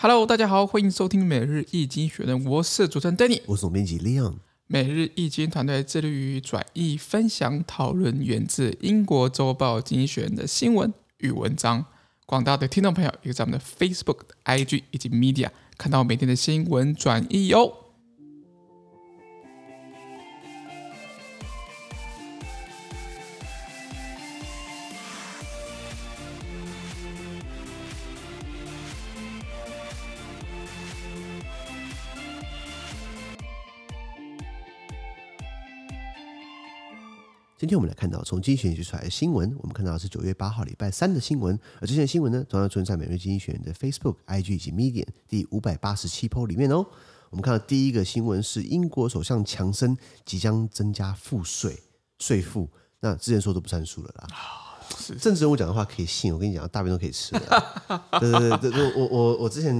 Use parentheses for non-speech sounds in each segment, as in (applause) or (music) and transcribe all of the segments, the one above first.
Hello，大家好，欢迎收听每日易经学人，我是主持人 Danny，我是总编辑 Leon。每日易经团队致力于转译、分享、讨论源自英国周报《经济学人》的新闻与文章。广大的听众朋友，也在我们的 Facebook、IG 以及 Media 看到每天的新闻转译哟。今天我们来看到从经济学人出来的新闻，我们看到是九月八号礼拜三的新闻，而这些新闻呢，同样出现在每日经济学人的 Facebook、IG 以及 Medium 第五百八十七 po 里面哦。我们看到第一个新闻是英国首相强生即将增加赋税税负，那之前说都不算数了啦。是政治人物讲的话可以信，我跟你讲，大便都可以吃的。(laughs) 对对对对，我我我之前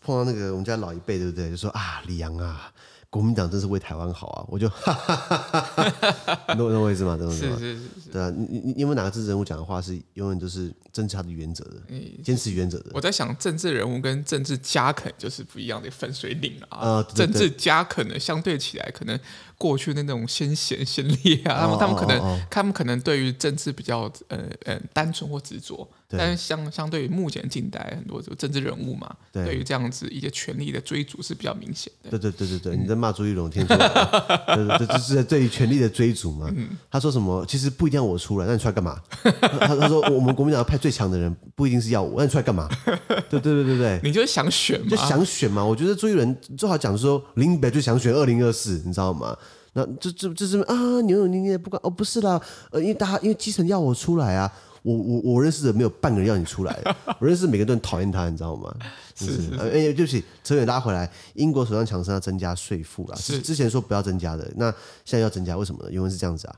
碰到那个我们家老一辈，对不对？就说啊，李阳啊。国民党真是为台湾好啊！我就哈哈哈哈哈，懂懂我意思吗？懂懂懂。是是是是。对啊，你你你有没有哪个政治人物讲的话是永远都是坚持他的原则的？坚持原则的。我在想，政治人物跟政治家可能就是不一样的分水岭啊。呃，政治家可能相对起来，可能过去的那种先贤先烈啊，他们他们可能他们可能对于政治比较呃呃单纯或执着。但是相相对于目前近代很多这个政治人物嘛，对，于这样子一些权力的追逐是比较明显的。对对对对对，你在骂朱一龙，听出来？对对对，这是对于权力的追逐嘛。嗯、他说什么？其实不一定要我出来，那你出来干嘛？他他说我们国民党要派最强的人，不一定是要我，那你出来干嘛？对对对对对，你就是想选嘛，就想选嘛。我觉得朱一龙最好讲说林北就想选二零二四，你知道吗？那这这这是啊，扭扭捏捏不管哦，不是啦，呃，因为大家因为基层要我出来啊。我我我认识的没有半个人要你出来，(laughs) 我认识每个人都很讨厌他，你知道吗？是是，是，哎，对不起，扯远拉回来，英国首相强生要增加税负了，是之前说不要增加的，那现在要增加，为什么呢？因为是这样子啊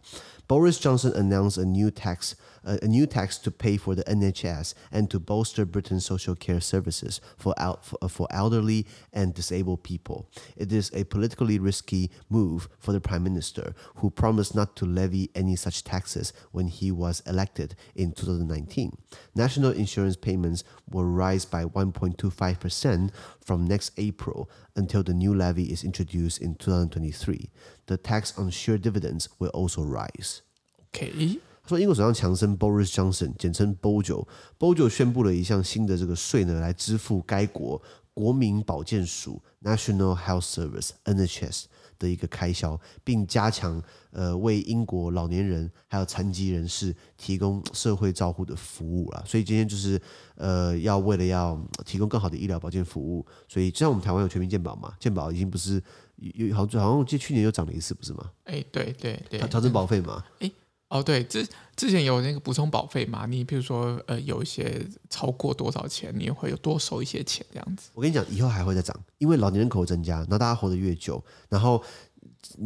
，Boris Johnson announced a new tax。A new tax to pay for the NHS and to bolster Britain's social care services for, uh, for elderly and disabled people. It is a politically risky move for the Prime Minister, who promised not to levy any such taxes when he was elected in 2019. National insurance payments will rise by 1.25% from next April until the new levy is introduced in 2023. The tax on share dividends will also rise. Okay. 说英国首相强森 Boris Johnson，简称 Bojo，Bojo 宣布了一项新的这个税呢，来支付该国国民保健署 National Health Service NHS 的一个开销，并加强呃为英国老年人还有残疾人士提供社会照护的服务啦。所以今天就是呃要为了要提供更好的医疗保健服务，所以就像我们台湾有全民健保嘛，健保已经不是有好好像我记得去年又涨了一次，不是吗？哎，对对对，调整保费嘛，哎。哦，对，之之前有那个补充保费嘛，你比如说，呃，有一些超过多少钱，你会有多收一些钱这样子。我跟你讲，以后还会再涨，因为老年人口增加，然后大家活得越久，然后。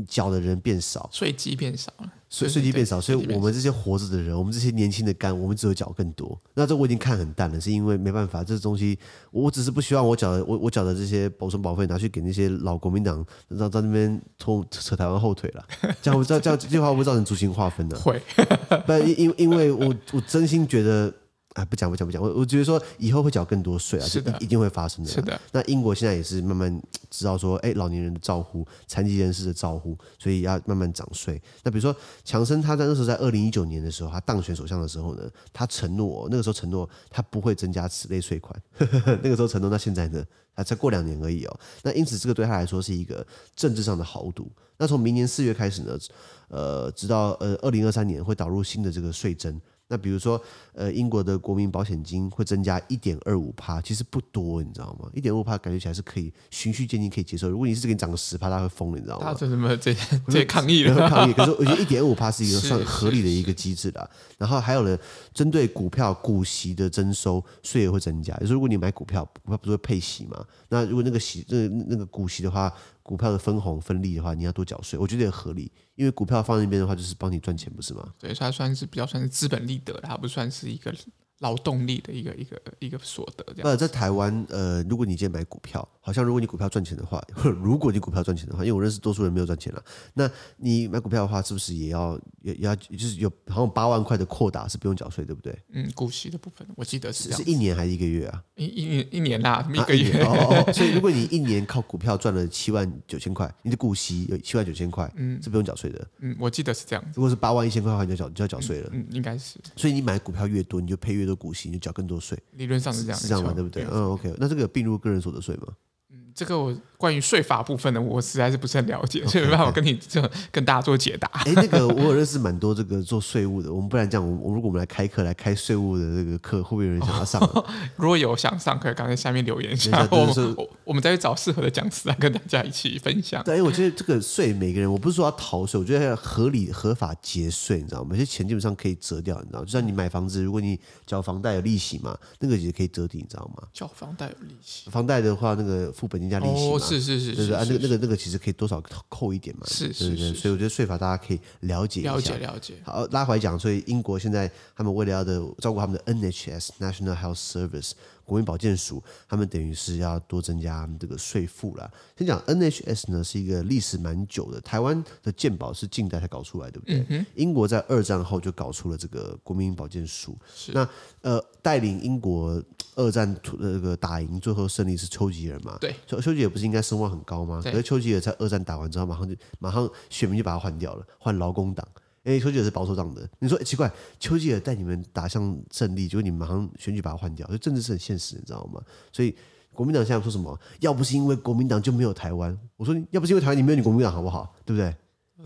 缴的人变少，税基变少了，税税基变少，所以我们这些活着的人，我们这些年轻的肝，我们只有缴更多。那这我已经看很淡了，是因为没办法，这东西我只是不希望我缴的我我缴的这些保存保费拿去给那些老国民党，让在那边拖扯台湾后腿了。这样这样这样这句话会不会造成族群划分呢？会，(laughs) 不因因因为我我真心觉得。啊，不讲不讲不讲，我我觉得说以后会缴更多税啊，是的，一定会发生的。是的，那英国现在也是慢慢知道说，哎，老年人的照护、残疾人士的照护，所以要慢慢涨税。那比如说，强生他在那时候在二零一九年的时候，他当选首相的时候呢，他承诺那个时候承诺他不会增加此类税款。(laughs) 那个时候承诺，那现在呢，啊才过两年而已哦。那因此，这个对他来说是一个政治上的豪赌。那从明年四月开始呢，呃，直到呃二零二三年会导入新的这个税征。那比如说，呃，英国的国民保险金会增加一点二五帕，其实不多，你知道吗？一点二五帕感觉起来是可以循序渐进，可以接受。如果你是给你涨个十帕，他会疯了，你知道吗？他这什么这这抗议了？(laughs) 抗议。可是我觉得一点二五帕是一个算合理的一个机制的。然后还有呢，针对股票股息的征收税也会增加。就是如果你买股票，股票不是会配息吗？那如果那个息，那那个股息的话。股票的分红分利的话，你要多缴税，我觉得也合理，因为股票放在那边的话，就是帮你赚钱，不是吗？对，它算是比较算是资本利得，它不算是一个劳动力的一个一个一个所得这样。呃，在台湾，呃，如果你今天买股票，好好像如果你股票赚钱的话，(laughs) 如果你股票赚钱的话，因为我认识多数人没有赚钱了，那你买股票的话，是不是也要也也要就是有好像八万块的扩大是不用缴税，对不对？嗯，股息的部分我记得是是一年还是一个月啊？一一年一年啦，一个月。啊、哦，哦，(laughs) 所以如果你一年靠股票赚了七万九千块，你的股息有七万九千块，嗯，是不用缴税的。嗯，我记得是这样。如果是八万一千块的话，你就缴就要缴税了。嗯，应该是。所以你买股票越多，你就配越多股息，你就缴更多税。理论上是这样，是这样嘛？对不对？嗯，OK。那这个并入个人所得税吗？嗯这个我关于税法部分的，我实在是不是很了解，所以没办法跟你这跟大家做解答。哎，那个我有认识蛮多这个做税务的，我们不然这样，我如果我们来开课来开税务的这个课，会不会有人想要上？哦？(laughs) 如果有想上课，赶快下面留言一下，我们我们再去找适合的讲师来跟大家一起分享。对，因为我觉得这个税每个人，我不是说要逃税，我觉得要合理合法节税，你知道吗？有些钱基本上可以折掉，你知道吗？就像你买房子，如果你缴房贷有利息嘛，那个也可以折抵，你知道吗？缴房贷有利息，房贷的话，那个付本金加利息嘛。哦是是是，对对啊，那个那个那个其实可以多少扣一点嘛，是是是，所以我觉得税法大家可以了解一下，了解了解。好，拉回来讲，所以英国现在他们为了要的照顾他们的 NHS National Health Service 国民保健署，他们等于是要多增加这个税负了。先讲 NHS 呢，是一个历史蛮久的，台湾的健保是近代才搞出来，对不对？嗯、英国在二战后就搞出了这个国民保健署，是那呃带领英国。二战那个打赢，最后胜利是丘吉尔嘛？对，丘丘吉尔不是应该声望很高吗？可是丘吉尔在二战打完之后，马上就马上选民就把他换掉了，换劳工党。哎，丘吉尔是保守党的，你说、欸、奇怪，丘吉尔带你们打向胜利，结果你们马上选举把他换掉，所以政治是很现实，你知道吗？所以国民党现在说什么？要不是因为国民党就没有台湾。我说要不是因为台湾，你没有你国民党好不好？对不对？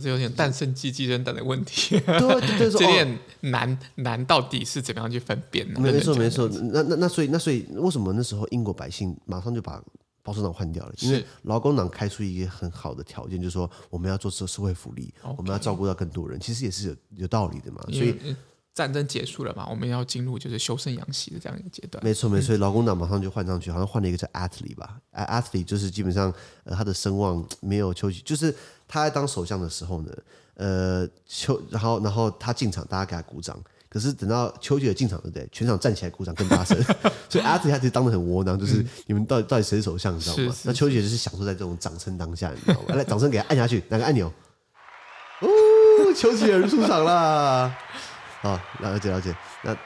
是有点蛋生鸡，鸡生蛋的问题。对，对，对，(laughs) 这点难难到底是怎么样去分辨呢？没错，没错。那那那所以那所以为什么那时候英国百姓马上就把保守党换掉了？因为劳工党开出一个很好的条件，就是说我们要做社社会福利，我们要照顾到更多人，其实也是有有道理的嘛。所以战争结束了嘛，我们要进入就是修身养息的这样一个阶段。没错，没错。劳工党马上就换上去，好像换了一个叫 Attlee 吧，Attlee 就是基本上呃他的声望没有丘吉，就是他在当首相的时候呢。呃，丘，然后，然后他进场，大家给他鼓掌。可是等到丘吉尔进场，对不对？全场站起来鼓掌更大声。(laughs) 所以阿特他其实当的很窝囊，就是你们到底到底谁是首相，你知道吗？那丘吉尔就是享受在这种掌声当下，你知道吗？(laughs) 来，掌声给他按下去，哪个按钮？哦，丘吉尔出场啦！好，了解了解。那。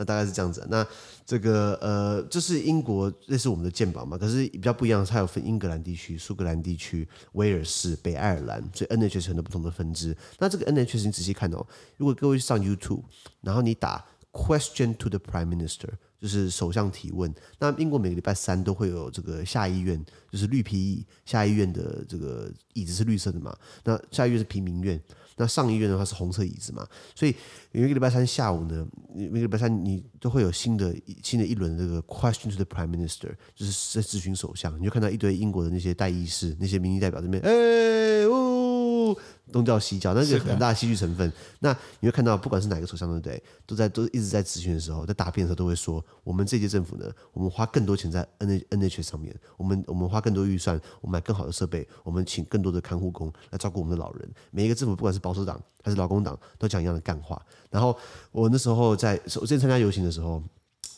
那大概是这样子，那这个呃，这是英国这是我们的鉴宝嘛，可是比较不一样，它有分英格兰地区、苏格兰地区、威尔士、北爱尔兰，所以 NHS 很多不同的分支。那这个 NHS 你仔细看哦，如果各位上 YouTube，然后你打 Question to the Prime Minister，就是首相提问。那英国每个礼拜三都会有这个下议院，就是绿皮椅，下议院的这个椅子是绿色的嘛，那下议院是平民院。那上议院的话是红色椅子嘛，所以每个礼拜三下午呢，每个礼拜三你都会有新的新的一轮的这个 question to the prime minister，就是在咨询首相，你就看到一堆英国的那些代议士、那些民意代表这边，哎呜。东叫西叫，那是很大的戏剧成分。那你会看到，不管是哪个首相，对不对？都在都一直在咨询的时候，在答辩的时候，都会说：我们这届政府呢，我们花更多钱在 N N H 上面，我们我们花更多预算，我们买更好的设备，我们请更多的看护工来照顾我们的老人。每一个政府，不管是保守党还是劳工党，都讲一样的干话。然后我那时候在我之前参加游行的时候，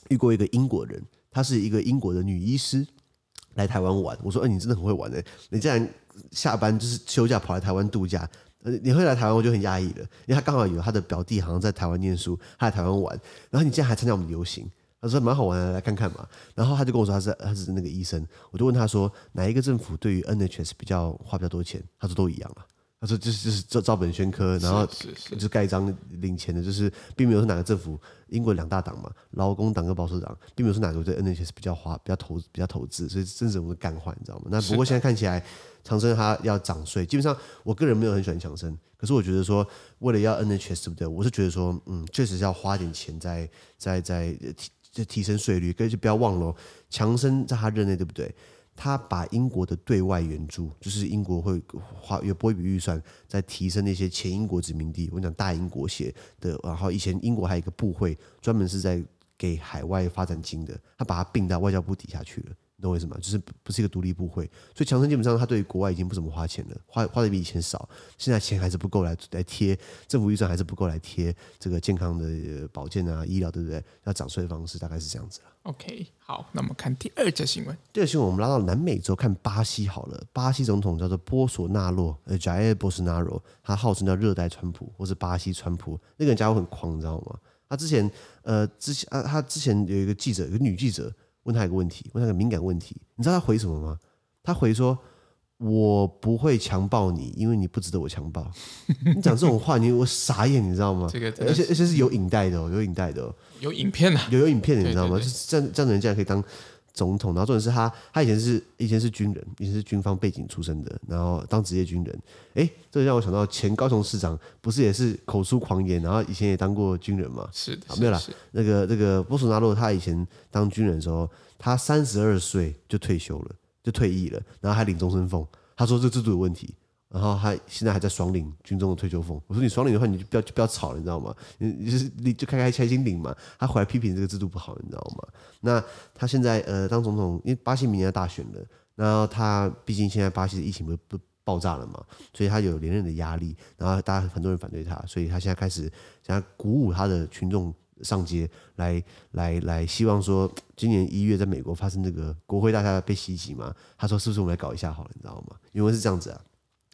遇过一个英国人，她是一个英国的女医师，来台湾玩。我说：哎，你真的很会玩哎，你竟然。下班就是休假跑来台湾度假，你会来台湾我就很压抑了，因为他刚好有他的表弟好像在台湾念书，他在台湾玩，然后你竟然还参加我们游行，他说蛮好玩的，来看看嘛。然后他就跟我说他是他是那个医生，我就问他说哪一个政府对于 NHS 比较花比较多钱，他说都一样啊。他说：“就是就是照照本宣科，然后就盖章领钱的，就是并没有说哪个政府，英国两大党嘛，劳工党跟保守党，并没有说哪个对 NHS 比较花、比较投、比较投资，所以真是我们干坏，你知道吗？那不过现在看起来，强生他要涨税，基本上我个人没有很喜欢强生，可是我觉得说为了要 NHS 对不对？我是觉得说，嗯，确实是要花点钱在在在提提升税率，可是不要忘了，强生在他任内对不对？”他把英国的对外援助，就是英国会花有拨一笔预算，在提升那些前英国殖民地，我讲大英国协的，然后以前英国还有一个部会，专门是在给海外发展金的，他把它并到外交部底下去了。你懂我意思吗？就是不是一个独立部会，所以强生基本上他对于国外已经不怎么花钱了，花花的比以前少，现在钱还是不够来来贴政府预算还是不够来贴这个健康的保健啊、医疗，对不对？要涨税的方式大概是这样子了。OK，好，那我们看第二则新闻。第二新闻我们拉到南美洲看巴西好了，巴西总统叫做波索纳洛，呃，Jair Bolsonaro，他号称叫热带川普或是巴西川普，那个人家伙很狂，你知道吗？他之前呃之前啊，他之前有一个记者，有个女记者。问他一个问题，问他一个敏感问题，你知道他回什么吗？他回说：“我不会强暴你，因为你不值得我强暴。”你讲这种话，你我傻眼，你知道吗？这个，而且而且是有影带的，有影带的，有影片的，有有影片的，你知道吗？就是这样这样的人竟然可以当。总统，然后重点是他，他以前是以前是军人，以前是军方背景出身的，然后当职业军人。哎，这让我想到前高雄市长不是也是口出狂言，然后以前也当过军人嘛？是的，没有啦。那个那个波索纳洛他以前当军人的时候，他三十二岁就退休了，就退役了，然后还领终身俸。他说这制度有问题。然后他现在还在爽领军中的退休俸。我说你爽领的话，你就不要就不要吵了，你知道吗？你就是你就开开开心领嘛。他回来批评这个制度不好，你知道吗？那他现在呃当总统，因为巴西明年要大选了，然后他毕竟现在巴西的疫情不不爆炸了嘛，所以他有连任的压力。然后大家很多人反对他，所以他现在开始想要鼓舞他的群众上街来来来，希望说今年一月在美国发生这个国会大厦被袭击嘛。他说是不是我们来搞一下好了，你知道吗？因为是这样子啊。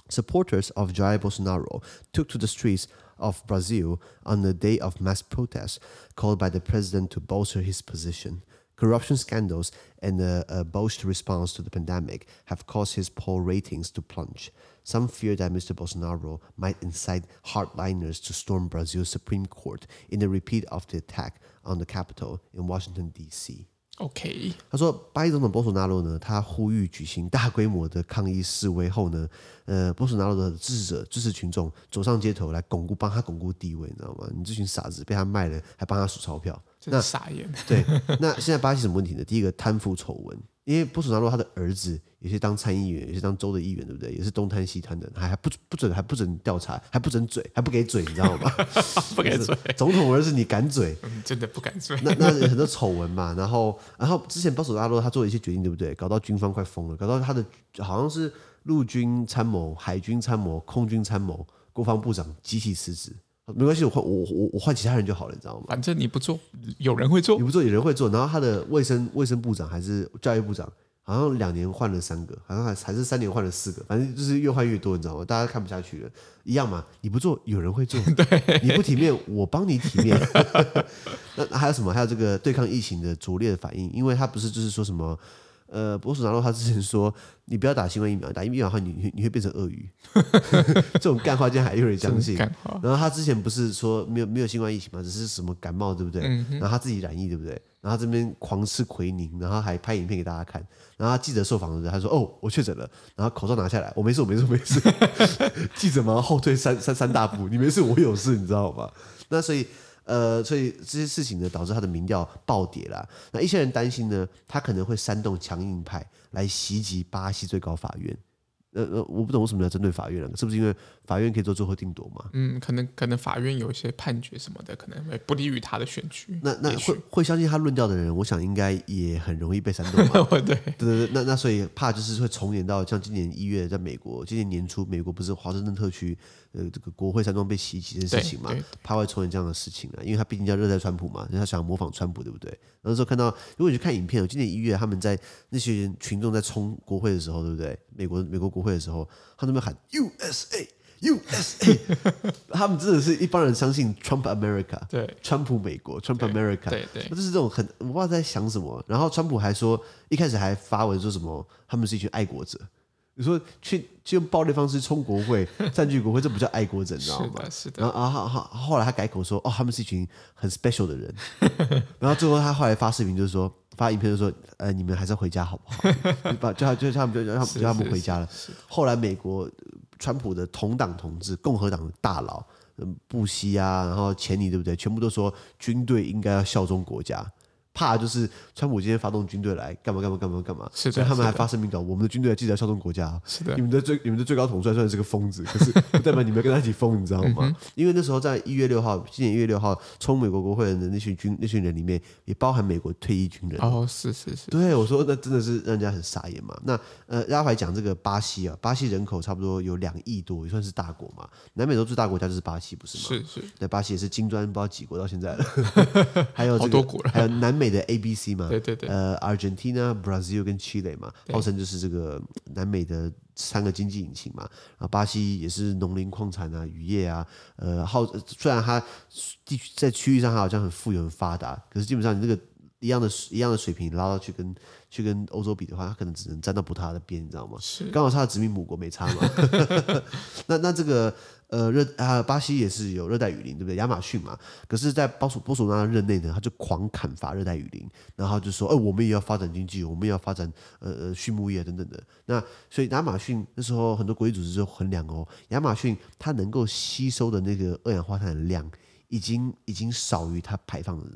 Supporters of Jair Bolsonaro took to the streets of Brazil on a day of mass protests called by the president to bolster his position. Corruption scandals and a, a response to the pandemic have caused his poll ratings to plunge. Some fear that Mr. Bolsonaro might incite hardliners to storm Brazil's Supreme Court in a repeat of the attack on the Capitol in Washington, D.C. OK，他说，巴西总统波索纳罗呢，他呼吁举行大规模的抗议示威后呢，呃，波索纳罗的支持者、支持群众走上街头来巩固，帮他巩固地位，你知道吗？你这群傻子被他卖了，还帮他数钞票，那傻眼。对，那现在巴西什么问题呢？第一个贪腐丑闻。因为波索纳洛他的儿子有些当参议员，有些当州的议员，对不对？也是东贪西贪的，还还不不准，还不准调查，还不准嘴，还不给嘴，你知道吗？(laughs) 不给嘴，总统儿子你敢嘴？嗯，真的不敢嘴。那那很多丑闻嘛，然后然后之前波索纳洛他做了一些决定，对不对？搞到军方快疯了，搞到他的好像是陆军参谋、海军参谋、空军参谋、国防部长集体辞职。没关系，我换我我我换其他人就好了，你知道吗？反正你不做，有人会做；你不做，有人会做。然后他的卫生卫生部长还是教育部长。好像两年换了三个，好像还还是三年换了四个，反正就是越换越多，你知道吗？大家看不下去了，一样嘛。你不做，有人会做；(laughs) 对你不体面，我帮你体面。(laughs) 那还有什么？还有这个对抗疫情的拙劣的反应，因为他不是就是说什么。呃，博索纳洛他之前说，你不要打新冠疫苗，打疫苗的话你，你你会变成鳄鱼。(laughs) 这种干话竟然还有人相信。然后他之前不是说没有没有新冠疫情嘛，只是什么感冒，对不对？嗯、然后他自己染疫，对不对？然后他这边狂吃奎宁，然后还拍影片给大家看。然后他记者受访的时候，他说：“哦，我确诊了。”然后口罩拿下来，我没事，我没事，我没事。(laughs) 记者马上后退三三三大步，你没事，我有事，你知道吗？那所以。呃，所以这些事情呢，导致他的民调暴跌了。那一些人担心呢，他可能会煽动强硬派来袭击巴西最高法院。呃呃，我不懂为什么要针对法院了，是不是因为法院可以做最后定夺嘛？嗯，可能可能法院有一些判决什么的，可能会不利于他的选举。那那会会相信他论调的人，我想应该也很容易被煽动嘛。(laughs) (laughs) 对对对，那那所以怕就是会重演到像今年一月在美国，今年年初美国不是华盛顿特区呃这个国会山庄被袭击的事情嘛？怕会重演这样的事情啊，因为他毕竟叫热带川普嘛，他想要模仿川普，对不对？那时候看到如果你去看影片，今年一月他们在那些群众在冲国会的时候，对不对？美国美国国会的时候，他那边喊 USA USA，(laughs) 他们真的是一帮人相信 Trump America，对，川普美国 Trump America，对对，就是这种很我不知道在想什么。然后川普还说，一开始还发文说什么，他们是一群爱国者。你说去去用暴力方式冲国会、占据国会，这不叫爱国者，你知道吗？是的，是的。然后啊，好好，后来他改口说，哦，他们是一群很 special 的人。(laughs) 然后最后他后来发视频，就是说发影片，就说，呃，你们还是回家好不好？(laughs) 就把叫他，就他们，就叫他们，叫他们回家了。后来美国川普的同党同志、共和党的大佬，嗯，布希啊，然后钱尼，对不对？全部都说军队应该要效忠国家。怕就是川普今天发动军队来干嘛干嘛干嘛干嘛，是，所以他们还发声明稿，我们的军队记得要效忠国家。是的，你们的最你们的最高统帅虽然是个疯子，可是 (laughs) 不代表你们跟他一起疯，你知道吗？嗯、因为那时候在一月六号，今年一月六号冲美国国会的那群军那群人里面，也包含美国退役军人。哦，是是是，对，我说那真的是让人家很傻眼嘛。那呃，拉回来讲这个巴西啊，巴西人口差不多有两亿多，也算是大国嘛。南美洲最大国家就是巴西，不是吗？是是，对，巴西也是金砖不知道几国到现在了，(laughs) 还有这个，还有南美的 A B C 嘛，对对对，呃，Argentina、Brazil 跟 Chile 嘛，号称就是这个南美的三个经济引擎嘛。然后巴西也是农林矿产啊、渔业啊，呃，号虽然它地区在区域上它好像很富有、很发达，可是基本上你这个一样的一样的水平拉到去跟去跟欧洲比的话，它可能只能站到葡萄牙的边，你知道吗？是，刚好它的殖民母国没差嘛。(laughs) 那那这个。呃，热啊，巴西也是有热带雨林，对不对？亚马逊嘛，可是，在波索波索纳的任内呢，他就狂砍伐热带雨林，然后就说，呃，我们也要发展经济，我们也要发展呃呃畜牧业等等的。那所以亚马逊那时候很多国际组织就衡量哦，亚马逊它能够吸收的那个二氧化碳的量，已经已经少于它排放的。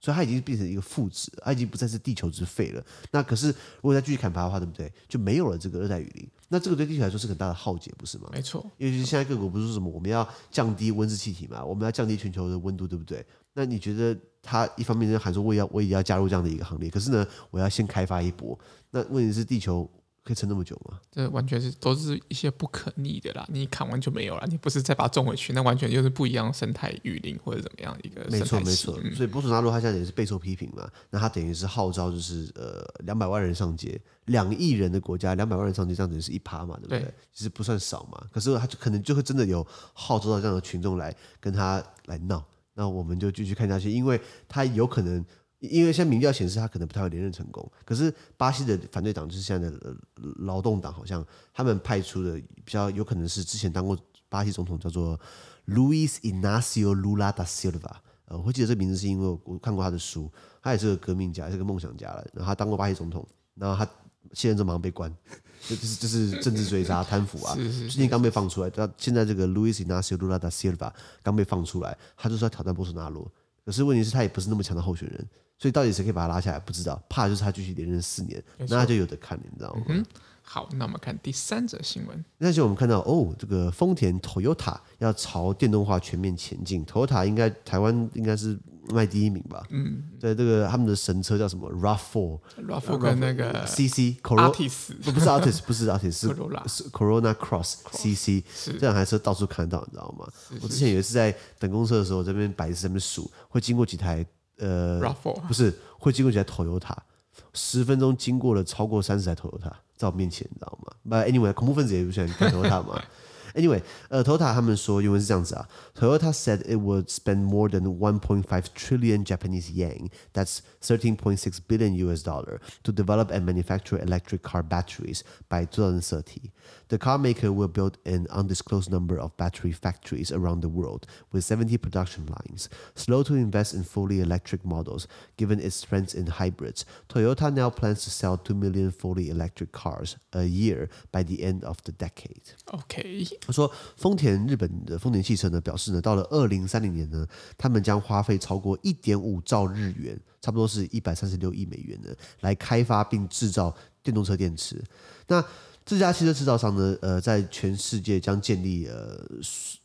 所以它已经变成一个负值，它已经不再是地球之肺了。那可是如果再继续砍伐的话，对不对？就没有了这个热带雨林。那这个对地球来说是很大的浩劫，不是吗？没错。因为就是现在各国不是说什么我们要降低温室气体嘛，我们要降低全球的温度，对不对？那你觉得他一方面在喊说我也要我也要加入这样的一个行列，可是呢，我要先开发一波。那问题是地球。可以撑那么久吗？这完全是都是一些不可逆的啦。你砍完就没有了，你不是再把它种回去，那完全就是不一样的生态雨林或者怎么样一个。没错没错。嗯、所以波索纳罗他现在也是备受批评嘛。那他等于是号召就是呃两百万人上街，两亿人的国家两百万人上街，这样子是一趴嘛，对不对？对其实不算少嘛。可是他就可能就会真的有号召到这样的群众来跟他来闹。那我们就继续看下去，因为他有可能。因为现在民调显示他可能不太会连任成功，可是巴西的反对党就是现在的劳动党，好像他们派出的比较有可能是之前当过巴西总统，叫做 Luis Inacio Lula da Silva。呃，我会记得这名字是因为我看过他的书，他也是个革命家，也是个梦想家了。然后他当过巴西总统，然后他现在就马上被关，就是就是政治追杀、贪腐啊。最近刚被放出来，他现在这个 Luis Inacio Lula da Silva 刚被放出来，他就是要挑战波索纳罗。可是问题是，他也不是那么强的候选人。所以到底谁可以把他拉下来？不知道，怕就是他继续连任四年，那他就有的看，你知道吗？嗯，好，那我们看第三则新闻。那就我们看到哦，这个丰田 Toyota 要朝电动化全面前进。Toyota 应该台湾应该是卖第一名吧？嗯，对，这个他们的神车叫什么？RAV4，RAV4 跟那个 CC croatus 不是 Artis，不是 Artis，是 Corona Cross CC，这两台车到处看得到，你知道吗？我之前有一次在等公车的时候，这边摆在这边数，会经过几台。呃，RAV4 不是会经过几台 Toyota，十分钟经过了超过三十台 Toyota 在我面前，你知道吗？But anyway，恐怖分子也不喜欢开 Toyota 嘛。Anyway，呃，Toyota 他们说原文是这样子啊，Toyota said it would spend more than 1.5 trillion Japanese yen，that's 13.6 billion US dollar to develop and manufacture electric car batteries by 2030. The car maker will build an undisclosed number of battery factories around the world with 70 production lines. Slow to invest in fully electric models, given its strengths in hybrids, Toyota now plans to sell 2 million fully electric cars a year by the end of the decade. Okay. 他说，丰田日本的丰田汽车呢表示呢，到了二零三零年呢，他们将花费超过一点五兆日元，差不多是一百三十六亿美元呢，来开发并制造电动车电池。那这家汽车制造商呢，呃，在全世界将建立呃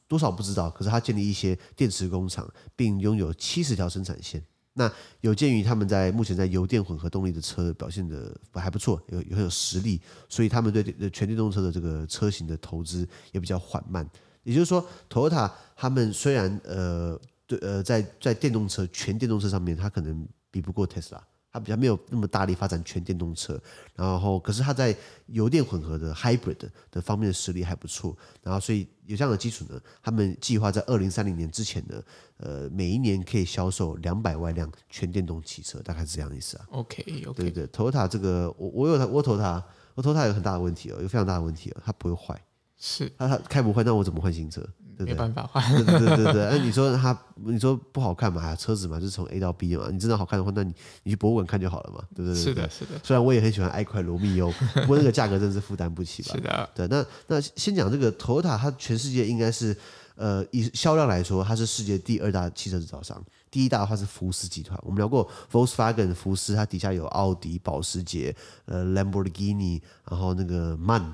多少不知道，可是他建立一些电池工厂，并拥有七十条生产线。那有鉴于他们在目前在油电混合动力的车表现的还不错，有有很有实力，所以他们对全电动车的这个车型的投资也比较缓慢。也就是说，Toyota 他们虽然呃对呃在在电动车全电动车上面，它可能比不过 Tesla。它比较没有那么大力发展全电动车，然后可是它在油电混合的 hybrid 的方面的实力还不错，然后所以有这样的基础呢，他们计划在二零三零年之前呢，呃，每一年可以销售两百万辆全电动汽车，大概是这样的意思啊。OK OK，对对，Toyota 这个我我有它，我投它，我投它有很大的问题哦，有非常大的问题哦，它不会坏，是它它开不坏，那我怎么换新车？对对没办法换，对对对对。那你说它，你说不好看嘛？车子嘛，就是从 A 到 B 嘛。你真的好看的话，那你你去博物馆看就好了嘛，对不对，对？是的，是的。虽然我也很喜欢 i 快罗密欧，(laughs) 不过那个价格真的是负担不起吧？是的。对，那那先讲这个 Toyota，它全世界应该是呃以销量来说，它是世界第二大汽车制造商。第一大的话是福斯集团，我们聊过 Volkswagen 福斯，它底下有奥迪、保时捷、呃 Lamborghini，然后那个 MAN 货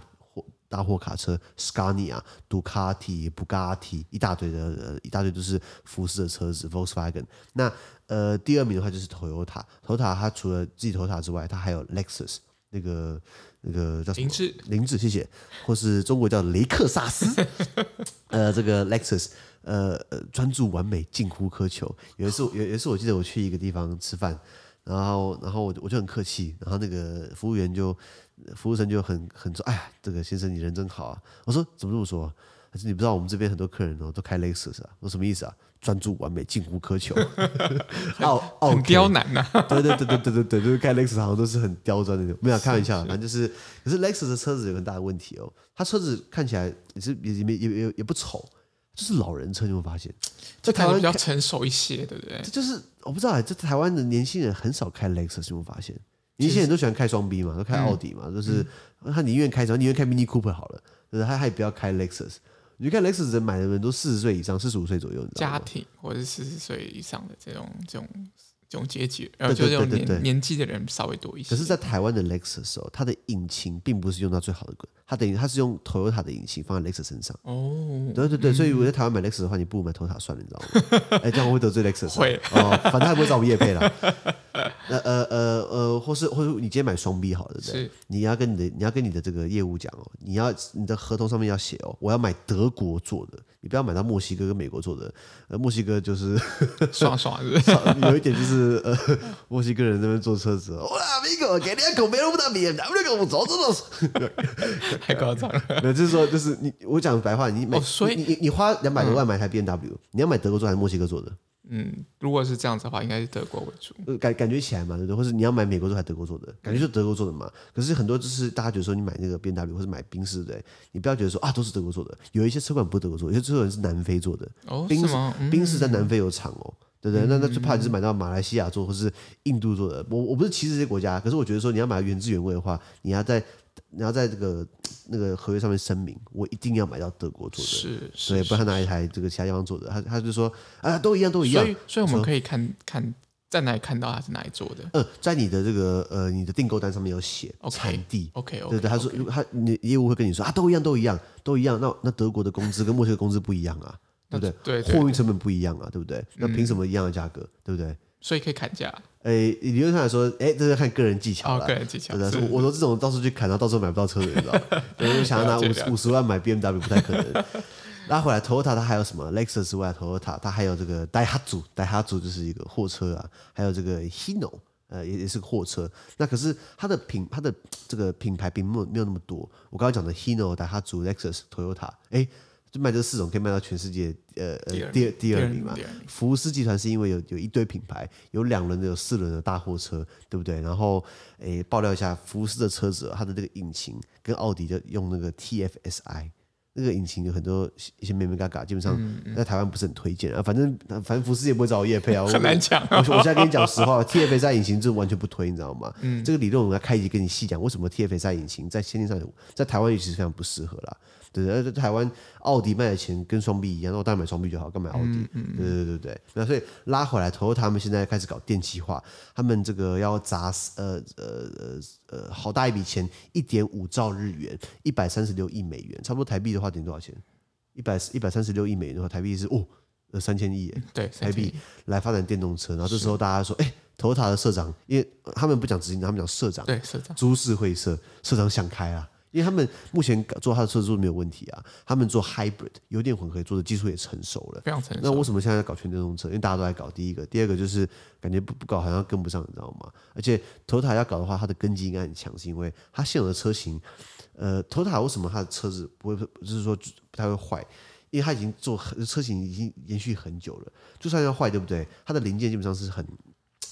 大货卡车，Scania、杜卡迪、布加迪，一大堆的、呃，一大堆都是福斯的车子。Volkswagen 那呃第二名的话就是 Toyota，Toyota 它除了自己 Toyota 之外，它还有 Lexus 那个。那个叫什么？林志，林志，谢谢。或是中国叫雷克萨斯，(laughs) 呃，这个 Lexus，呃呃，专注完美，近乎苛求。有一次，有有一次，我记得我去一个地方吃饭，然后然后我我就很客气，然后那个服务员就服务生就很很说，哎呀，这个先生你人真好啊。我说怎么这么说？但是你不知道我们这边很多客人哦都开 Lexus 啊？我说什么意思啊？专注完美，近乎苛求，(laughs) 很，很刁难呐、啊。对对对对对对对，就是开 Lexus 好像都是很刁钻那种。没有开玩笑，反正就是，可是 Lexus 的车子有很大的问题哦。它车子看起来也是也也也也也不丑，就是老人车，你会发现，在台湾比较成熟一些，对不对？这就是我不知道哎，这台湾的年轻人很少开 Lexus，你会发现，年轻人都喜欢开双 B 嘛，都开奥迪嘛，就是他宁愿开什么，宁愿开 Mini Cooper 好了，就是他他也不要开 Lexus。你看，Lexus 人买的人都四十岁以上，四十五岁左右，家庭或者是四十岁以上的这种这种这种阶级，然后就这种年年纪的人稍微多一些。可是，在台湾的 Lexus 哦，它的引擎并不是用到最好的，它等于它是用 Toyota 的引擎放在 Lexus 身上。哦，对对对，所以我在台湾买 Lexus 的话，你不如买 Toyota 算了，你知道吗？(laughs) 哎，这样我会得罪 Lexus。会哦，反正他也不会找我们业配了。呃呃呃呃，或是或是你今天买双 B 好了，对不对？你要跟你的你要跟你的这个业务讲哦，你要你的合同上面要写哦，我要买德国做的，你不要买到墨西哥跟美国做的。呃，墨西哥就是 (laughs) 爽爽的，(laughs) 有一点就是呃，墨西哥人那边坐车子，哇，美国给你一口没那么大面，咱们这个我走走走，(laughs) 太夸张了。那就是说，就是你我讲白话，你买，所以你你你花两百多万买台 B N W，你要买德国做还是墨西哥做的？嗯，如果是这样子的话，应该是德国为主。感感觉起来嘛，对不对？或者你要买美国做还是德国做的？感觉就德国做的嘛。可是很多就是大家觉得说你买那个 B N W 或者买宾士，对，你不要觉得说啊都是德国做的。有一些车款不是德国做的，有些车款是南非做的。哦，宾士吗？宾士在南非有厂哦，对不对？那那最怕就是买到马来西亚做或是印度做的。我我不是歧视这些国家，可是我觉得说你要买原汁原味的话，你要在。你要在这个那个合约上面声明，我一定要买到德国做的，是，是，对，不然他拿一台这个其他地方做的，他他就说啊，都一样，都一样。所以，所以我们可以看看在哪里看到他是哪里做的。嗯，在你的这个呃你的订购单上面有写产地，OK OK，对对，他说如果他你业务会跟你说啊，都一样，都一样，都一样。那那德国的工资跟墨西哥工资不一样啊，对不对？对，货运成本不一样啊，对不对？那凭什么一样的价格，对不对？所以可以砍价。诶，理论上来说，诶，这是看个人技巧了。个人技巧。我说这种到处去砍，然后到时候买不到车的，你知道吗？(laughs) 我想要拿五五十万买 BMW 不太可能。拉回来，Toyota 它还有什么？Lexus 之外，Toyota 它还有这个 Daihatsu，Daihatsu 就是一个货车啊，还有这个 Hino，呃，也也是个货车。那可是它的品，它的这个品牌并没有没有那么多。我刚刚讲的 Hino、Daihatsu、Lexus、Toyota，诶。就卖这四种，可以卖到全世界，呃呃，第二第二名嘛。福斯集团是因为有有一堆品牌，有两轮的，有四轮的大货车，对不对？然后，诶，爆料一下，福斯的车子，它的这个引擎跟奥迪的用那个 TFSI，那个引擎有很多一些眉眉角角，基本上在台湾不是很推荐啊。反正反正福斯也不会找我业配啊，(laughs) 很难讲。我我现在跟你讲实话，TFSI 引擎就完全不推，你知道吗？嗯，这个理论我们要开一集跟你细讲，为什么 TFSI 引擎在先天上在台湾也其实非常不适合啦。对，而在台湾，奥迪卖的钱跟双 B 一样，那我当然买双 B 就好，干嘛买奥迪？嗯嗯、对对对对，那所以拉回来，Toyota 他们现在开始搞电气化，他们这个要砸呃呃呃呃好大一笔钱，一点五兆日元，一百三十六亿美元，差不多台币的话等于多少钱？一百一百三十六亿美元的话，台币是哦呃三千亿，对，台币来发展电动车，然后这时候大家说，哎，Toyota 的社长，因为他们不讲执行长，他们讲社长，对，社长，株式会社，社长想开啊。因为他们目前做他的车子没有问题啊，他们做 hybrid 油电混合做的技术也成熟了，非常成熟。那为什么现在要搞全电动车？因为大家都在搞。第一个，第二个就是感觉不不搞好像跟不上，你知道吗？而且 Toyota 要搞的话，它的根基应该很强，是因为它现有的车型，呃，Toyota 为什么它的车子不会，就是说不太会坏？因为它已经做车型已经延续很久了，就算要坏，对不对？它的零件基本上是很、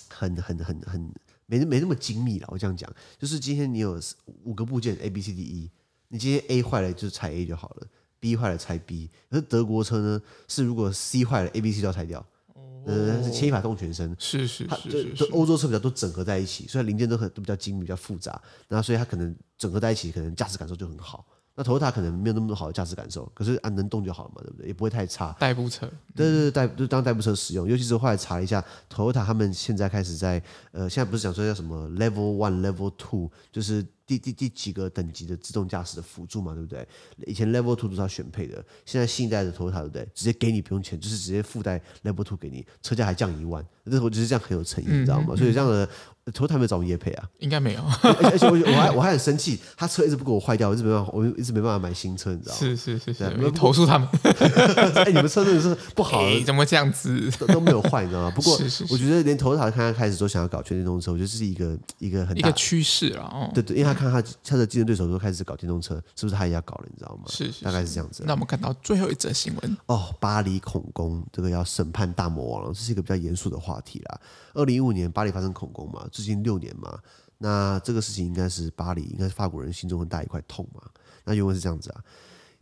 很、很、很、很。没没那么精密了，我这样讲，就是今天你有五个部件 A B C D E，你今天 A 坏了就拆 A 就好了，B 坏了拆 B。可是德国车呢，是如果 C 坏了 A B C 都要拆掉，哦、呃，是牵一发动全身。是是是是，是，欧洲车比较多整合在一起，所以零件都很都比较精密，比较复杂，然后所以它可能整合在一起，可能驾驶感受就很好。那 Toyota 可能没有那么好的驾驶感受，可是啊能动就好了嘛，对不对？也不会太差。代步车，对对对，代就当代步车使用。尤其是后来查了一下，Toyota 他们现在开始在呃，现在不是讲说叫什么 Level One、Level Two，就是第第第几个等级的自动驾驶的辅助嘛，对不对？以前 Level Two 都是要选配的，现在新一代的 Toyota 对不对？直接给你不用钱，就是直接附带 Level Two 给你，车价还降一万。那我觉得这样很有诚意，你知道吗？所以这样的。头台没有找我业配啊？应该没有。而且我 (laughs) 我还我还很生气，他车一直不给我坏掉，我一直没办法，我一直没办法买新车，你知道吗？是是是是，你投诉他们。(laughs) 哎，你们车真的是不好，(laughs) 怎么这样子都都没有坏，你知道吗？不过我觉得连头台刚刚开始都想要搞全电动车，我觉得这是一个一个很大一个趋势了。哦，对对，因为他看他他的竞争对手都开始搞电动车，是不是他也要搞了？你知道吗？是是，大概是这样子。那我们看到最后一则新闻哦，巴黎恐攻这个要审判大魔王了，这是一个比较严肃的话题啦。二零一五年巴黎发生恐攻嘛，至今六年嘛。那这个事情应该是巴黎，应该是法国人心中很大一块痛嘛。那原文是这样子啊：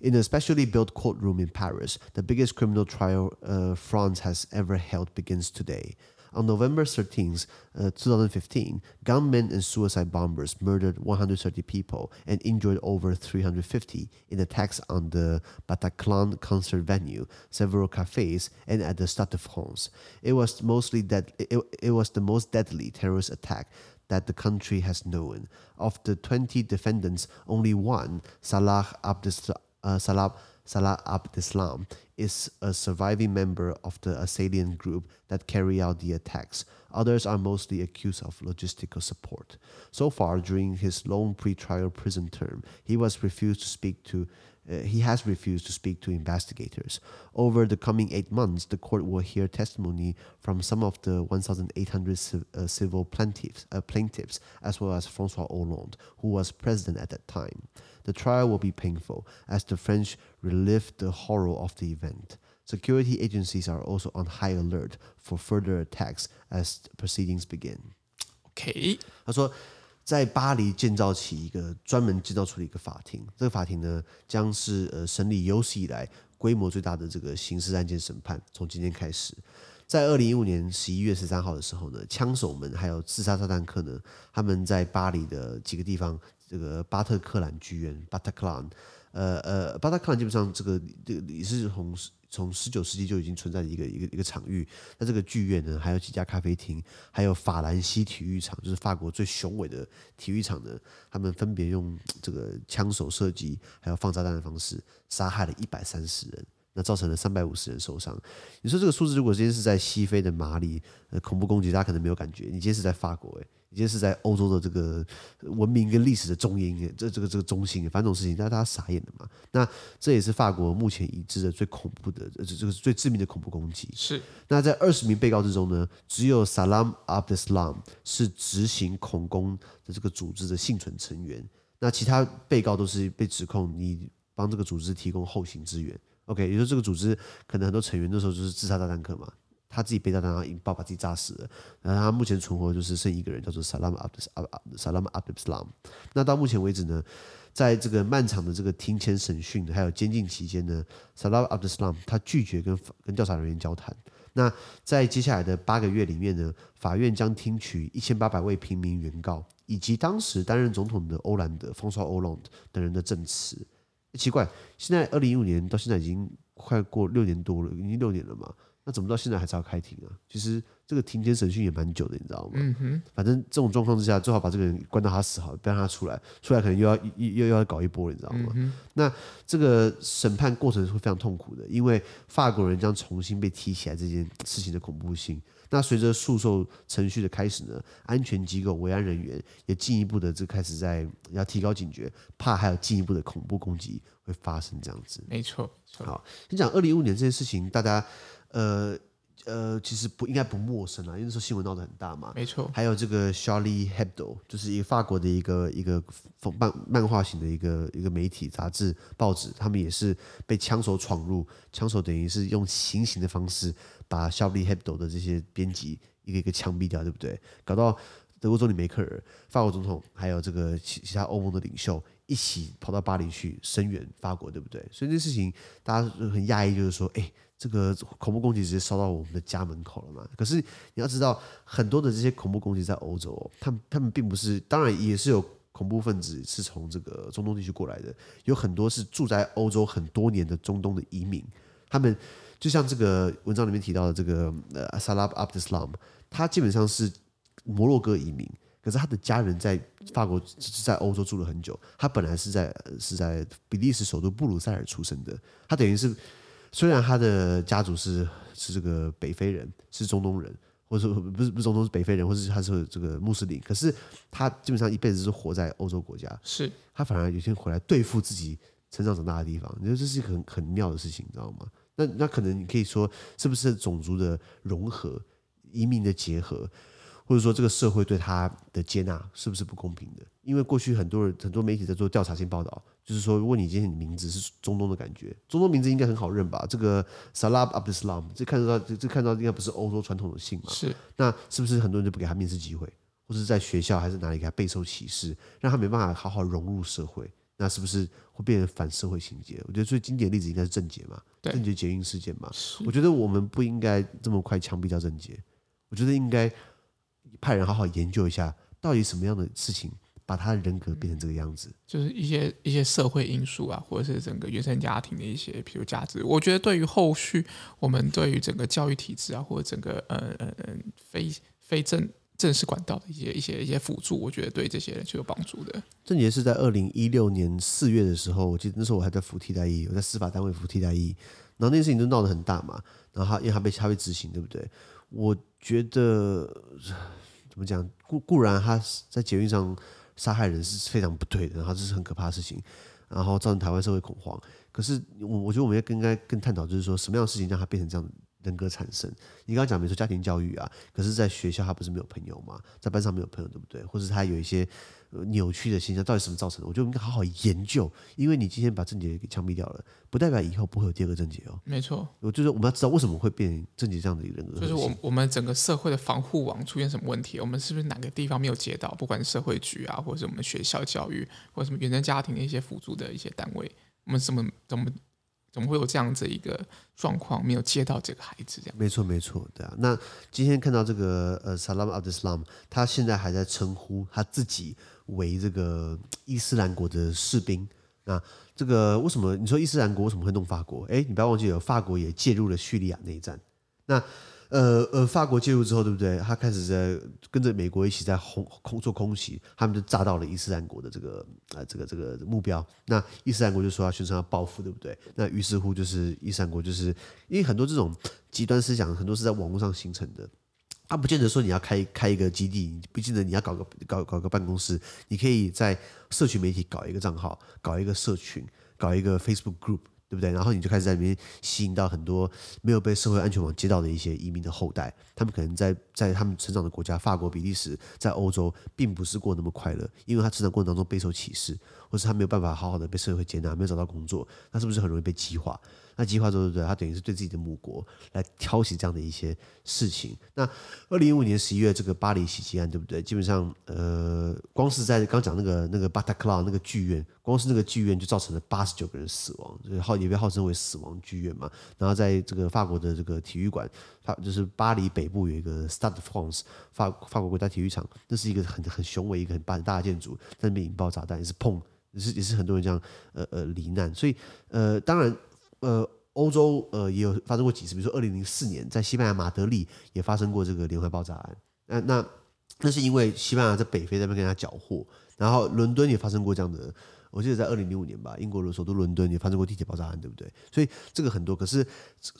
In a specially built courtroom in Paris, the biggest criminal trial uh, France has ever held begins today. On November 13th, uh, 2015, gunmen and suicide bombers murdered 130 people and injured over 350 in attacks on the Bataclan concert venue, several cafes, and at the Stade de France. It was mostly dead. It, it was the most deadly terrorist attack that the country has known. Of the 20 defendants, only one, Salah Abdeslam, uh, Salah, Salah Abdeslam, is a surviving member of the assailant group that carry out the attacks. Others are mostly accused of logistical support. So far, during his long pre-trial prison term, he was refused to speak to uh, he has refused to speak to investigators. Over the coming eight months, the court will hear testimony from some of the 1,800 uh, civil plaintiffs, uh, plaintiffs, as well as Francois Hollande, who was president at that time. The trial will be painful as the French relive the horror of the event. Security agencies are also on high alert for further attacks as proceedings begin. Okay. 他说在巴黎建造起一个专门建造出的一个法庭，这个法庭呢将是呃审理有史以来规模最大的这个刑事案件审判。从今天开始，在二零一五年十一月十三号的时候呢，枪手们还有自杀炸弹客呢，他们在巴黎的几个地方，这个巴特克兰剧院 （Bataclan），呃呃，巴特克兰基本上这个这个也是从。从十九世纪就已经存在的一个一个一个场域，那这个剧院呢，还有几家咖啡厅，还有法兰西体育场，就是法国最雄伟的体育场呢，他们分别用这个枪手射击，还有放炸弹的方式，杀害了一百三十人，那造成了三百五十人受伤。你说这个数字，如果今天是在西非的马里，呃，恐怖攻击，大家可能没有感觉。你今天是在法国，诶。你今天是在欧洲的这个文明跟历史的中心，这这个这个中心，反正这种事情，那大家傻眼了嘛。那这也是法国目前已知的最恐怖的，这这个最致命的恐怖攻击。是。那在二十名被告之中呢，只有 Salam Abdeslam 是执行恐攻的这个组织的幸存成员，那其他被告都是被指控你帮这个组织提供后勤支援。OK，也就是这个组织可能很多成员那时候就是自杀炸弹客嘛。他自己被炸弹然后引爆，把自己炸死了。然后他目前存活就是剩一个人，叫做 Salam Abdes Salam Abdeslam。那到目前为止呢，在这个漫长的这个庭前审讯还有监禁期间呢，Salam Abdeslam 他拒绝跟跟调查人员交谈。那在接下来的八个月里面呢，法院将听取一千八百位平民原告以及当时担任总统的欧兰德 François Hollande 等人的证词。奇怪，现在二零一五年到现在已经快过六年多了，已经六年了嘛？那怎么到现在还是要开庭啊？其实这个庭前审讯也蛮久的，你知道吗？嗯哼。反正这种状况之下，最好把这个人关到他死好，不让他出来。出来可能又要又又要搞一波，你知道吗？那这个审判过程是会非常痛苦的，因为法国人将重新被提起来这件事情的恐怖性。那随着诉讼程序的开始呢，安全机构、维安人员也进一步的就开始在要提高警觉，怕还有进一步的恐怖攻击会发生这样子。没错。好，先讲二零一五年这件事情，大家。呃呃，其实不应该不陌生啊，因为那时候新闻闹得很大嘛。没错。还有这个 Charlie Hebdo，就是一个法国的一个一个漫漫画型的一个一个媒体杂志报纸，他们也是被枪手闯入，枪手等于是用行刑的方式把 Charlie Hebdo 的这些编辑一个一个枪毙掉，对不对？搞到德国总理梅克尔、法国总统还有这个其其他欧盟的领袖一起跑到巴黎去声援法国，对不对？所以这事情大家很讶异，就是说，哎。这个恐怖攻击直接烧到我们的家门口了嘛？可是你要知道，很多的这些恐怖攻击在欧洲，他们他们并不是，当然也是有恐怖分子是从这个中东地区过来的，有很多是住在欧洲很多年的中东的移民，他们就像这个文章里面提到的这个呃 Salah Abdeslam，他基本上是摩洛哥移民。可是他的家人在法国，在欧洲住了很久。他本来是在是在比利时首都布鲁塞尔出生的。他等于是，虽然他的家族是是这个北非人，是中东人，或者说不是不是中东是北非人，或者是他是这个穆斯林。可是他基本上一辈子是活在欧洲国家。是他反而有一天回来对付自己成长长大的地方。你说这是一个很很妙的事情，你知道吗？那那可能你可以说，是不是种族的融合、移民的结合？或者说，这个社会对他的接纳是不是不公平的？因为过去很多人、很多媒体在做调查性报道，就是说，如果你今天你名字是中东的感觉，中东名字应该很好认吧？这个 Salah Abdeslam，这看得到，这这看到应该不是欧洲传统的姓嘛？是。那是不是很多人就不给他面试机会，或者在学校还是哪里给他备受歧视，让他没办法好好融入社会？那是不是会变成反社会情节？我觉得最经典的例子应该是郑捷嘛，郑捷捷运事件嘛。我觉得我们不应该这么快枪毙掉郑捷，我觉得应该。派人好好研究一下，到底什么样的事情把他的人格变成这个样子？就是一些一些社会因素啊，或者是整个原生家庭的一些，譬如价值。我觉得对于后续我们对于整个教育体制啊，或者整个呃呃呃非非正正式管道的一些一些一些辅助，我觉得对这些人是有帮助的。郑杰是在二零一六年四月的时候，我记得那时候我还在服替代役，我在司法单位服替代役，然后那件事情就闹得很大嘛，然后他因为他被他被执行，对不对？我觉得。怎么讲？固固然他在捷运上杀害人是非常不对的，然后这是很可怕的事情，然后造成台湾社会恐慌。可是我我觉得我们要更应该更探讨，就是说什么样的事情让他变成这样人格产生？你刚刚讲，比如说家庭教育啊，可是在学校他不是没有朋友吗？在班上没有朋友，对不对？或者他有一些。扭曲的现象到底什么造成的？我觉得应该好好研究，因为你今天把症结给枪毙掉了，不代表以后不会有第二个症结哦。没错，我就是我们要知道为什么会变成症结这样的一个人格。就是我我们整个社会的防护网出现什么问题？我们是不是哪个地方没有接到？不管是社会局啊，或者是我们学校教育，或者什么原生家庭的一些辅助的一些单位，我们怎么怎么？怎么会有这样子一个状况？没有接到这个孩子，这样没错没错，对啊。那今天看到这个呃，Salam al Islam，他现在还在称呼他自己为这个伊斯兰国的士兵。那这个为什么你说伊斯兰国为什么会弄法国？哎，你不要忘记了，法国也介入了叙利亚内战。那呃呃，法国介入之后，对不对？他开始在跟着美国一起在空空做空袭，他们就炸到了伊斯兰国的这个呃这个这个目标。那伊斯兰国就说要宣称要报复，对不对？那于是乎就是伊斯兰国就是因为很多这种极端思想，很多是在网络上形成的。他不见得说你要开开一个基地，不见得你要搞个搞搞个办公室，你可以在社群媒体搞一个账号，搞一个社群，搞一个 Facebook Group。对不对？然后你就开始在里面吸引到很多没有被社会安全网接到的一些移民的后代，他们可能在在他们成长的国家，法国、比利时，在欧洲，并不是过那么快乐，因为他成长过程当中备受歧视，或是他没有办法好好的被社会接纳，没有找到工作，那是不是很容易被激化？那激化之后，对不对？他等于是对自己的母国来挑起这样的一些事情。那二零一五年十一月这个巴黎袭击案，对不对？基本上，呃，光是在刚讲那个那个巴塔克拉那个剧院，光是那个剧院就造成了八十九个人死亡，就是号也被号称为死亡剧院嘛。然后在这个法国的这个体育馆，法就是巴黎北部有一个 Stade France 法法国国家体育场，那是一个很很雄伟一个很大的建筑，在那边引爆炸弹也是砰，也是也是很多人这样呃呃罹难。所以呃，当然。呃，欧洲呃也有发生过几次，比如说二零零四年在西班牙马德里也发生过这个连环爆炸案。那那那是因为西班牙在北非那边跟他缴获，然后伦敦也发生过这样的，我记得在二零零五年吧，英国的首都伦敦也发生过地铁爆炸案，对不对？所以这个很多，可是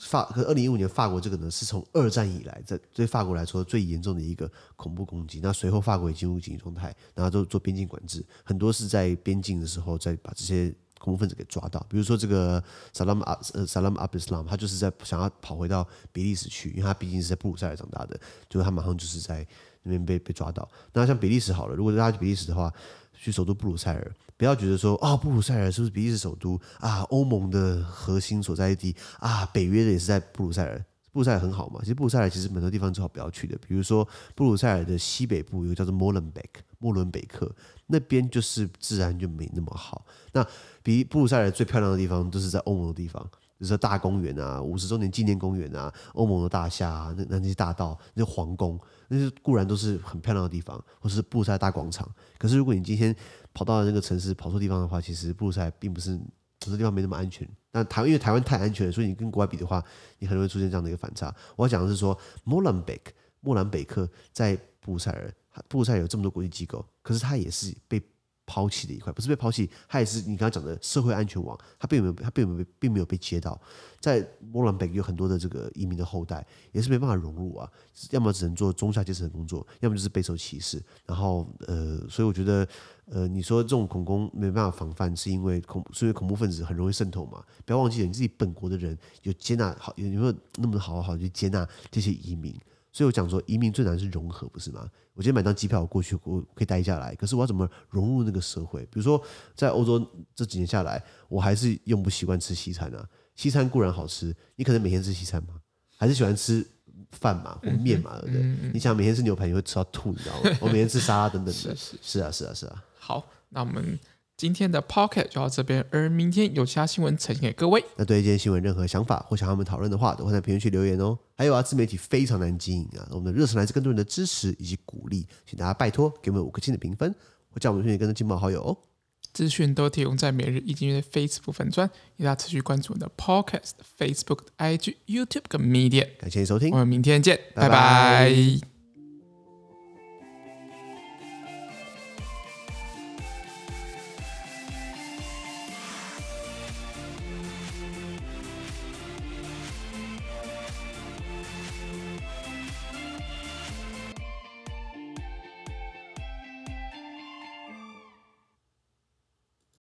法可二零一五年法国这个呢，是从二战以来在对法国来说最严重的一个恐怖攻击。那随后法国也进入紧急状态，然后做做边境管制，很多是在边境的时候再把这些。恐怖分子给抓到，比如说这个萨拉姆阿呃萨拉姆阿布斯拉姆，他就是在想要跑回到比利时去，因为他毕竟是在布鲁塞尔长大的，就是他马上就是在那边被被抓到。那像比利时好了，如果大家去比利时的话，去首都布鲁塞尔，不要觉得说啊、布鲁塞尔是不是比利时首都啊？欧盟的核心所在地啊，北约的也是在布鲁塞尔。布鲁塞尔很好嘛，其实布鲁塞尔其实很多地方最好不要去的，比如说布鲁塞尔的西北部有个叫做莫伦贝克，莫伦贝克那边就是自然就没那么好。那比布鲁塞尔最漂亮的地方都是在欧盟的地方，就是大公园啊，五十周年纪念公园啊，欧盟的大厦啊，那那些大道，那些皇宫，那些固然都是很漂亮的地方，或是布鲁塞大广场。可是如果你今天跑到那个城市，跑错地方的话，其实布鲁塞并不是很多地方没那么安全。但台湾因为台湾太安全了，所以你跟国外比的话，你很容易出现这样的一个反差。我要讲的是说，莫兰贝克，莫兰贝克在布鲁塞尔，布鲁塞尔有这么多国际机构，可是他也是被。抛弃的一块，不是被抛弃，它也是你刚刚讲的社会安全网，它并没有，它并没有，并没有被接到。在莫兰贝克有很多的这个移民的后代，也是没办法融入啊，要么只能做中下阶层的工作，要么就是备受歧视。然后呃，所以我觉得呃，你说这种恐攻没办法防范，是因为恐，是因为恐怖分子很容易渗透嘛？不要忘记了，你自己本国的人有接纳好，有没有那么好好去接纳这些移民？所以我讲说，移民最难是融合，不是吗？我今天买张机票，我过去我可以待下来，可是我要怎么融入那个社会？比如说，在欧洲这几年下来，我还是用不习惯吃西餐啊。西餐固然好吃，你可能每天吃西餐吗？还是喜欢吃饭嘛或面嘛，对不对？嗯嗯、你想每天吃牛排，你会吃到吐，你知道吗？我每天吃沙拉等等的，(laughs) 是，是，是啊，是啊，是啊。好，那我们。今天的 Pocket 就到这边，而明天有其他新闻呈现给各位。那对今天新闻任何想法或想和我们讨论的话，都会在评论区留言哦。还有啊，自媒体非常难经营啊，我们的热忱来自更多人的支持以及鼓励，请大家拜托给我们五颗星的评分，或叫我们推荐更多亲朋好友哦。资讯都提供在每日一经济的 Facebook 粉专，大家持续关注我们的 Podcast、Facebook、IG、YouTube 跟 Media。感谢收听，我们明天见，拜拜。拜拜。